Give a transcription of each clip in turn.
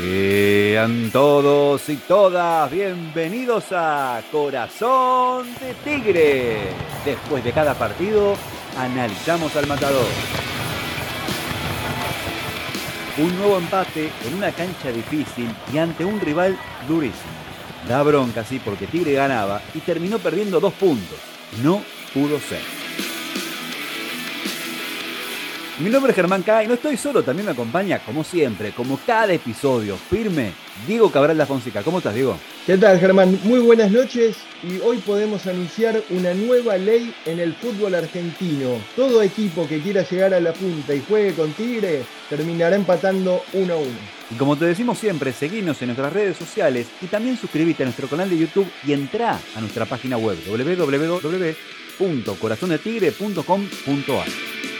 Sean todos y todas bienvenidos a Corazón de Tigre. Después de cada partido, analizamos al matador. Un nuevo empate en una cancha difícil y ante un rival durísimo. Da bronca, sí, porque Tigre ganaba y terminó perdiendo dos puntos. No pudo ser. Mi nombre es Germán K y no estoy solo, también me acompaña, como siempre, como cada episodio, firme, Diego Cabral da Fonseca. ¿Cómo estás, Diego? ¿Qué tal, Germán? Muy buenas noches y hoy podemos anunciar una nueva ley en el fútbol argentino. Todo equipo que quiera llegar a la punta y juegue con Tigre terminará empatando 1 a 1. Y como te decimos siempre, seguinos en nuestras redes sociales y también suscríbete a nuestro canal de YouTube y entra a nuestra página web www.corazondetigre.com.ar.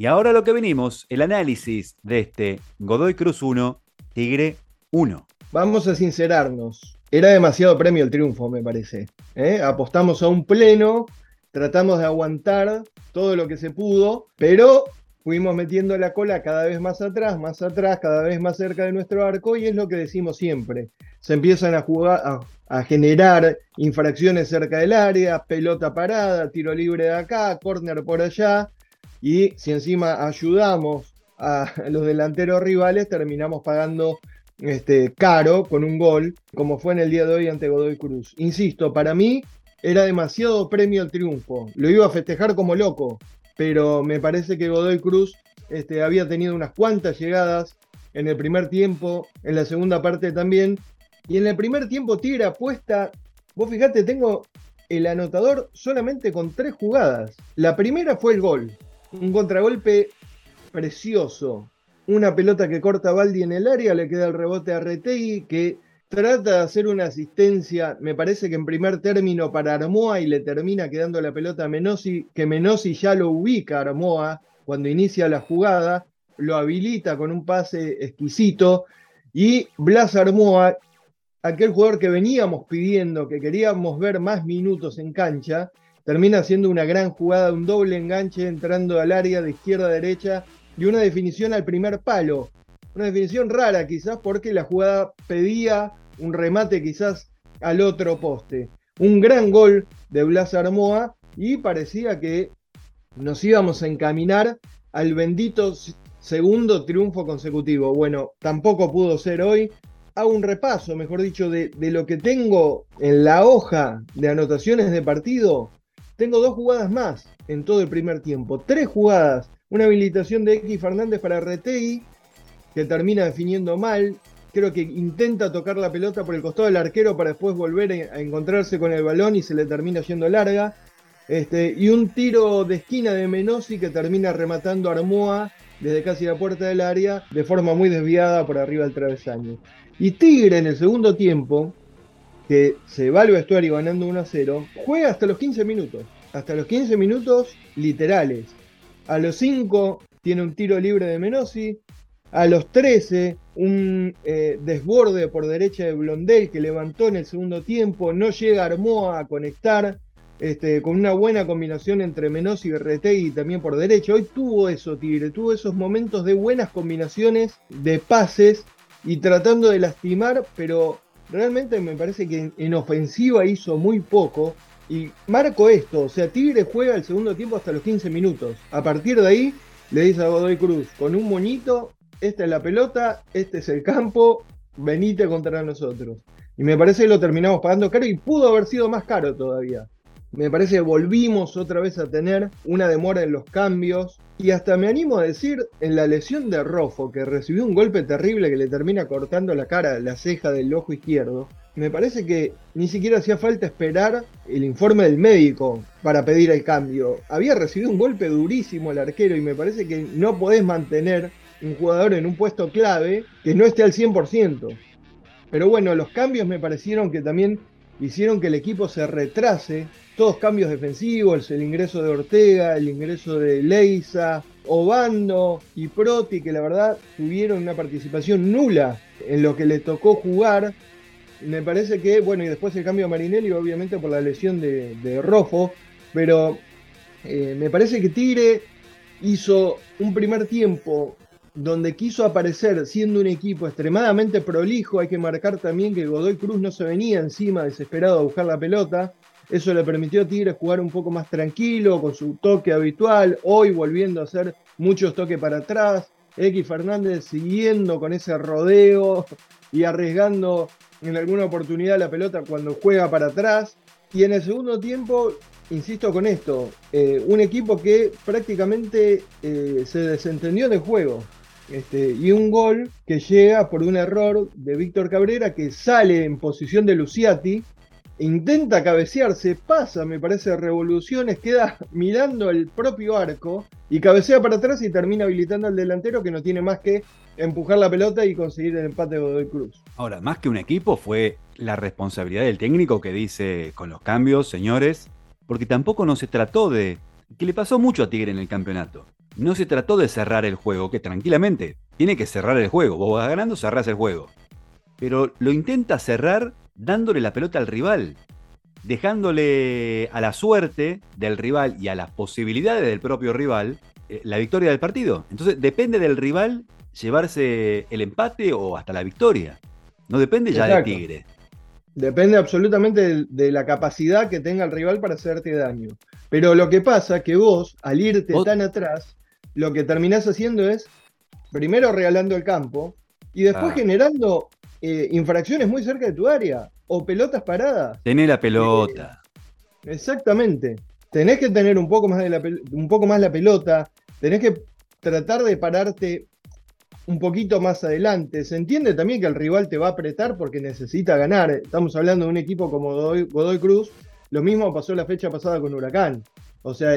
Y ahora lo que venimos, el análisis de este Godoy Cruz 1, Tigre 1. Vamos a sincerarnos. Era demasiado premio el triunfo, me parece. ¿eh? Apostamos a un pleno, tratamos de aguantar todo lo que se pudo, pero fuimos metiendo la cola cada vez más atrás, más atrás, cada vez más cerca de nuestro arco, y es lo que decimos siempre. Se empiezan a jugar, a, a generar infracciones cerca del área, pelota parada, tiro libre de acá, córner por allá, y si encima ayudamos a los delanteros rivales, terminamos pagando este, caro con un gol, como fue en el día de hoy ante Godoy Cruz. Insisto, para mí era demasiado premio al triunfo. Lo iba a festejar como loco, pero me parece que Godoy Cruz este, había tenido unas cuantas llegadas en el primer tiempo, en la segunda parte también. Y en el primer tiempo Tigre apuesta, vos fijate, tengo el anotador solamente con tres jugadas. La primera fue el gol, un contragolpe precioso. Una pelota que corta Baldi en el área, le queda el rebote a Retegui, que trata de hacer una asistencia, me parece que en primer término para Armoa y le termina quedando la pelota a Menosi, que Menosi ya lo ubica a Armoa cuando inicia la jugada, lo habilita con un pase exquisito y Blas Armoa, aquel jugador que veníamos pidiendo, que queríamos ver más minutos en cancha, termina siendo una gran jugada, un doble enganche entrando al área de izquierda a derecha y una definición al primer palo. Una definición rara quizás porque la jugada pedía un remate quizás al otro poste. Un gran gol de Blas Armoa y parecía que nos íbamos a encaminar al bendito segundo triunfo consecutivo. Bueno, tampoco pudo ser hoy. Hago un repaso, mejor dicho, de, de lo que tengo en la hoja de anotaciones de partido tengo dos jugadas más en todo el primer tiempo. Tres jugadas. Una habilitación de X Fernández para Retegui, que termina definiendo mal. Creo que intenta tocar la pelota por el costado del arquero para después volver a encontrarse con el balón y se le termina yendo larga. Este, y un tiro de esquina de Menosi que termina rematando a Armoa desde casi la puerta del área de forma muy desviada por arriba del travesaño. Y Tigre en el segundo tiempo que se va al vestuario ganando 1 a 0, juega hasta los 15 minutos. Hasta los 15 minutos literales. A los 5 tiene un tiro libre de Menosi. A los 13, un eh, desborde por derecha de Blondel que levantó en el segundo tiempo. No llega Armoa a conectar. Este, con una buena combinación entre Menosi y Retegui también por derecha. Hoy tuvo eso, Tigre, tuvo esos momentos de buenas combinaciones, de pases y tratando de lastimar, pero realmente me parece que en ofensiva hizo muy poco. Y marco esto, o sea, Tigre juega el segundo tiempo hasta los 15 minutos. A partir de ahí le dice a Godoy Cruz, con un moñito, esta es la pelota, este es el campo, venite contra nosotros. Y me parece que lo terminamos pagando caro y pudo haber sido más caro todavía. Me parece que volvimos otra vez a tener una demora en los cambios. Y hasta me animo a decir, en la lesión de Rofo, que recibió un golpe terrible que le termina cortando la cara, la ceja del ojo izquierdo, me parece que ni siquiera hacía falta esperar el informe del médico para pedir el cambio. Había recibido un golpe durísimo el arquero y me parece que no podés mantener un jugador en un puesto clave que no esté al 100%. Pero bueno, los cambios me parecieron que también hicieron que el equipo se retrase. Todos cambios defensivos, el ingreso de Ortega, el ingreso de Leiza, Obando y Proti, que la verdad tuvieron una participación nula en lo que le tocó jugar. Me parece que, bueno, y después el cambio de Marinelli, obviamente por la lesión de, de Rofo, pero eh, me parece que Tigre hizo un primer tiempo donde quiso aparecer siendo un equipo extremadamente prolijo. Hay que marcar también que Godoy Cruz no se venía encima desesperado a buscar la pelota. Eso le permitió a Tigres jugar un poco más tranquilo, con su toque habitual. Hoy volviendo a hacer muchos toques para atrás. X Fernández siguiendo con ese rodeo y arriesgando en alguna oportunidad la pelota cuando juega para atrás. Y en el segundo tiempo, insisto con esto, eh, un equipo que prácticamente eh, se desentendió del juego. Este, y un gol que llega por un error de Víctor Cabrera que sale en posición de Luciati, intenta cabecearse, pasa, me parece, revoluciones, queda mirando el propio arco y cabecea para atrás y termina habilitando al delantero que no tiene más que empujar la pelota y conseguir el empate de Godoy Cruz. Ahora, más que un equipo, fue la responsabilidad del técnico que dice con los cambios, señores, porque tampoco no se trató de. que le pasó mucho a Tigre en el campeonato no se trató de cerrar el juego, que tranquilamente tiene que cerrar el juego. Vos vas ganando, cerrás el juego. Pero lo intenta cerrar dándole la pelota al rival, dejándole a la suerte del rival y a las posibilidades del propio rival eh, la victoria del partido. Entonces depende del rival llevarse el empate o hasta la victoria. No depende ya de Tigre. Depende absolutamente de, la capacidad que tenga el rival para hacerte daño. Pero lo que pasa es que vos, al irte tan atrás, lo que terminás haciendo es, primero regalando el campo y después ah. generando eh, infracciones muy cerca de tu área o pelotas paradas. Tenés la pelota. Eh, exactamente. Tenés que tener un poco, más de la, un poco más la pelota, tenés que tratar de pararte un poquito más adelante. Se entiende también que el rival te va a apretar porque necesita ganar. Estamos hablando de un equipo como Godoy Cruz. Lo mismo pasó la fecha pasada con Huracán. O sea,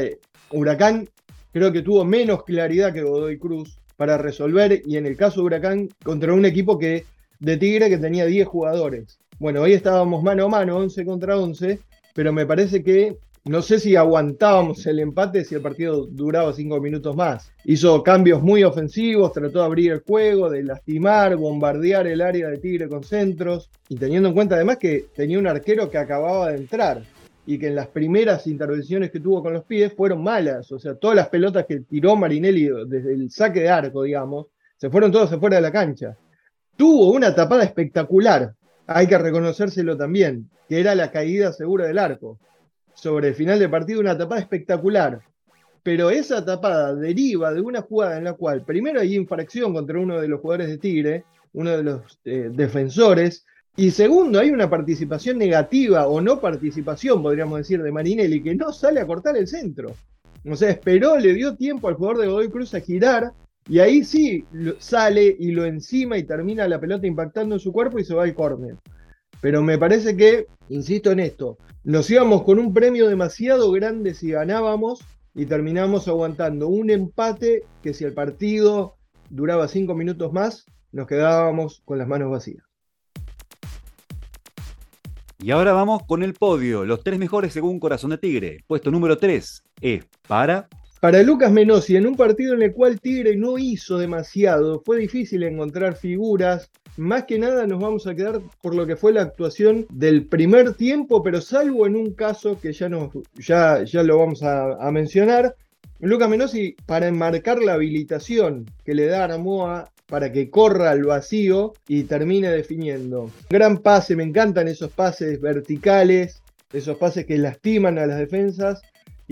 Huracán creo que tuvo menos claridad que Godoy Cruz para resolver y en el caso de Huracán contra un equipo que de Tigre que tenía 10 jugadores. Bueno, hoy estábamos mano a mano, 11 contra 11, pero me parece que no sé si aguantábamos el empate si el partido duraba 5 minutos más. Hizo cambios muy ofensivos, trató de abrir el juego, de lastimar, bombardear el área de Tigre con centros y teniendo en cuenta además que tenía un arquero que acababa de entrar y que en las primeras intervenciones que tuvo con los pies fueron malas. O sea, todas las pelotas que tiró Marinelli desde el saque de arco, digamos, se fueron todas afuera de la cancha. Tuvo una tapada espectacular, hay que reconocérselo también, que era la caída segura del arco. Sobre el final del partido, una tapada espectacular. Pero esa tapada deriva de una jugada en la cual primero hay infracción contra uno de los jugadores de Tigre, uno de los eh, defensores, y segundo, hay una participación negativa o no participación, podríamos decir, de Marinelli, que no sale a cortar el centro. O sea, esperó, le dio tiempo al jugador de Godoy Cruz a girar, y ahí sí sale y lo encima y termina la pelota impactando en su cuerpo y se va al córner. Pero me parece que, insisto en esto, nos íbamos con un premio demasiado grande si ganábamos y terminamos aguantando un empate que si el partido duraba cinco minutos más, nos quedábamos con las manos vacías. Y ahora vamos con el podio, los tres mejores según Corazón de Tigre. Puesto número 3 es para... Para Lucas Menossi, en un partido en el cual Tigre no hizo demasiado, fue difícil encontrar figuras. Más que nada nos vamos a quedar por lo que fue la actuación del primer tiempo, pero salvo en un caso que ya, nos, ya, ya lo vamos a, mencionar. Lucas Menossi, para enmarcar la habilitación que le da Aramoa para que corra al vacío y termine definiendo. Gran pase, me encantan esos pases verticales, esos pases que lastiman a las defensas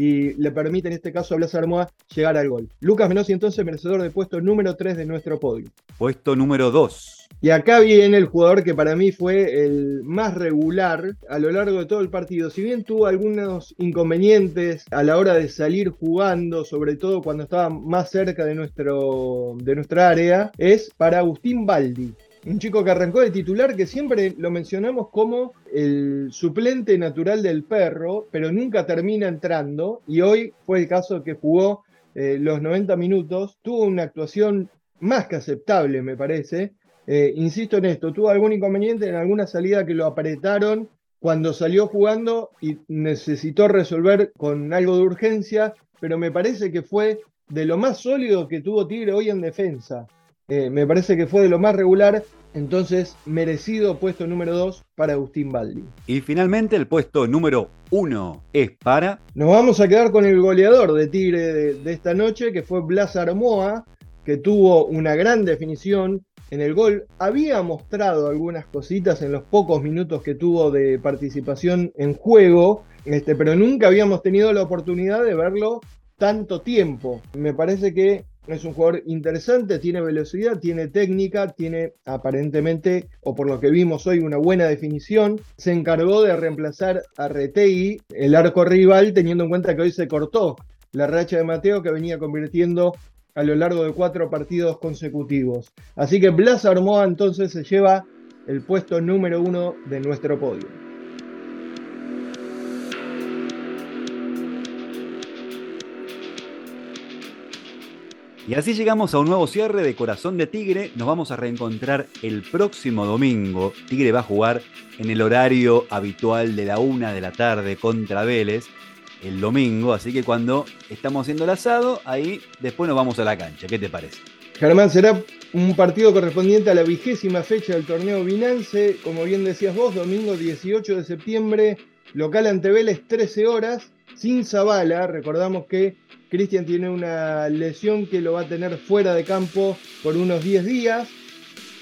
y le permiten en este caso a Blas Armoa llegar al gol. Lucas Menossi entonces merecedor de puesto número 3 de nuestro podio. Puesto número 2. Y acá viene el jugador que para mí fue el más regular a lo largo de todo el partido. Si bien tuvo algunos inconvenientes a la hora de salir jugando, sobre todo cuando estaba más cerca de, nuestro, de nuestra área, es para Agustín Baldi. Un chico que arrancó de titular que siempre lo mencionamos como el suplente natural del perro, pero nunca termina entrando. Y hoy fue el caso que jugó eh, los 90 minutos. Tuvo una actuación más que aceptable, me parece eh, insisto en esto, tuvo algún inconveniente en alguna salida que lo apretaron cuando salió jugando y necesitó resolver con algo de urgencia, pero me parece que fue de lo más sólido que tuvo Tigre hoy en defensa. Eh, me parece que fue de lo más regular, entonces merecido puesto número 2 para Agustín Baldi. Y finalmente el puesto número 1 es para... Nos vamos a quedar con el goleador de Tigre de, esta noche, que fue Blas Armoa, que tuvo una gran definición en el gol. Había mostrado algunas cositas en los pocos minutos que tuvo de participación en juego, este, pero nunca habíamos tenido la oportunidad de verlo tanto tiempo. Me parece que es un jugador interesante, tiene velocidad, tiene técnica, tiene aparentemente, o por lo que vimos hoy, una buena definición. Se encargó de reemplazar a Retegui, el arco rival, teniendo en cuenta que hoy se cortó la racha de Mateo que venía convirtiendo a lo largo de cuatro partidos consecutivos. Así que Blas Armoa entonces se lleva el puesto número uno de nuestro podio. Y así llegamos a un nuevo cierre de Corazón de Tigre. Nos vamos a reencontrar el próximo domingo. Tigre va a jugar en el horario habitual de la una de la tarde contra Vélez el domingo, así que cuando estamos haciendo el asado, ahí después nos vamos a la cancha. ¿Qué te parece? Germán, será un partido correspondiente a la vigésima fecha del torneo Binance, como bien decías vos, domingo 18 de septiembre, local ante Vélez 13 horas, sin Zabala, recordamos que Cristian tiene una lesión que lo va a tener fuera de campo por unos 10 días.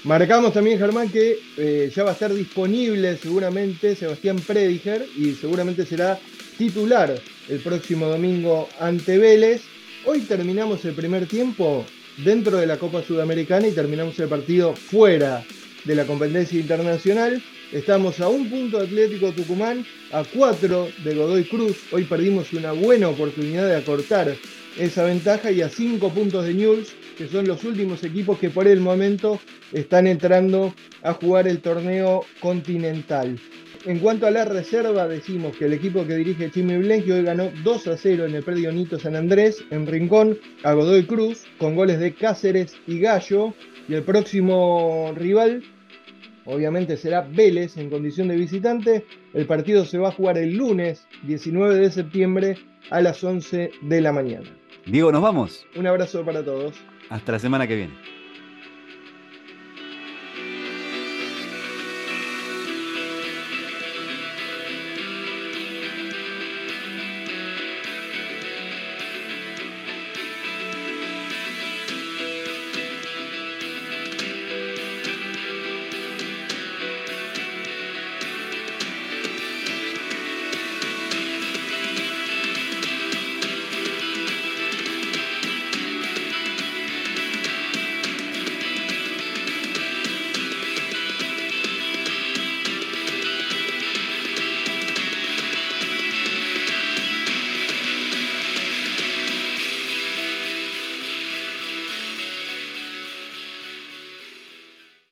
Marcamos también, Germán, que eh, ya va a estar disponible seguramente Sebastián Prediger y seguramente será titular el próximo domingo ante Vélez. Hoy terminamos el primer tiempo dentro de la Copa Sudamericana y terminamos el partido fuera de la competencia internacional. Estamos a un punto de Atlético Tucumán, a cuatro de Godoy Cruz. Hoy perdimos una buena oportunidad de acortar esa ventaja y a cinco puntos de Newell's, que son los últimos equipos que por el momento están entrando a jugar el torneo continental. En cuanto a la reserva, decimos que el equipo que dirige Chimi Blenque hoy ganó 2 a 0 en el predio Nito San Andrés, en Rincón, a Godoy Cruz, con goles de Cáceres y Gallo. Y el próximo rival, obviamente, será Vélez en condición de visitante. El partido se va a jugar el lunes 19 de septiembre a las 11 de la mañana. Diego, nos vamos. Un abrazo para todos. Hasta la semana que viene.